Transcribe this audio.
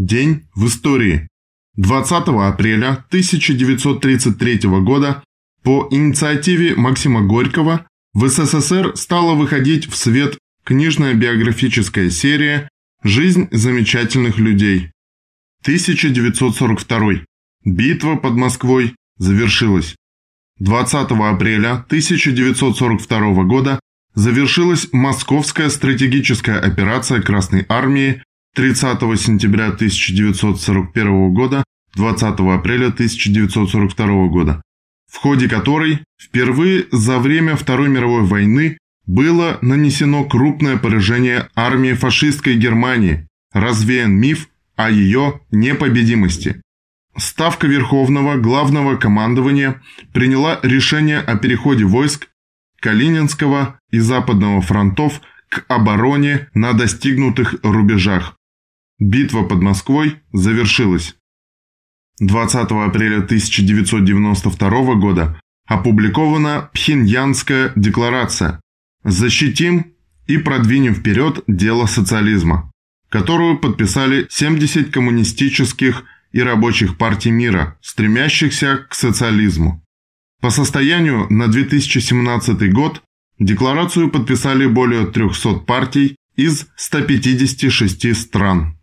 День в истории. 20 апреля 1933 года по инициативе Максима Горького в СССР стала выходить в свет книжная биографическая серия «Жизнь замечательных людей». 1942. Битва под Москвой завершилась. 20 апреля 1942 года завершилась Московская стратегическая операция Красной Армии 30 сентября 1941 года 20 апреля 1942 года, в ходе которой впервые за время Второй мировой войны было нанесено крупное поражение армии фашистской Германии, развеян миф о ее непобедимости. Ставка Верховного Главного командования приняла решение о переходе войск Калининского и Западного фронтов к обороне на достигнутых рубежах. Битва под Москвой завершилась. 20 апреля 1992 года опубликована Пхеньянская декларация «Защитим и продвинем вперед дело социализма», которую подписали 70 коммунистических и рабочих партий мира, стремящихся к социализму. По состоянию на 2017 год декларацию подписали более 300 партий из 156 стран.